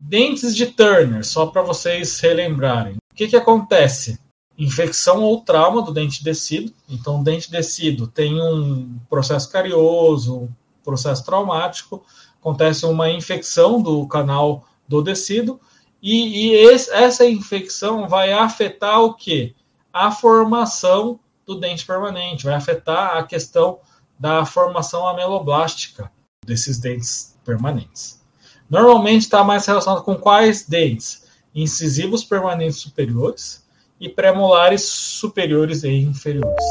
Dentes de Turner, só para vocês relembrarem. O que, que acontece? Infecção ou trauma do dente descido. Então, o dente descido tem um processo carioso, um processo traumático, acontece uma infecção do canal do descido, e, e esse, essa infecção vai afetar o que? A formação do dente permanente, vai afetar a questão da formação ameloblástica desses dentes permanentes. Normalmente está mais relacionado com quais dentes? Incisivos permanentes superiores e premolares superiores e inferiores.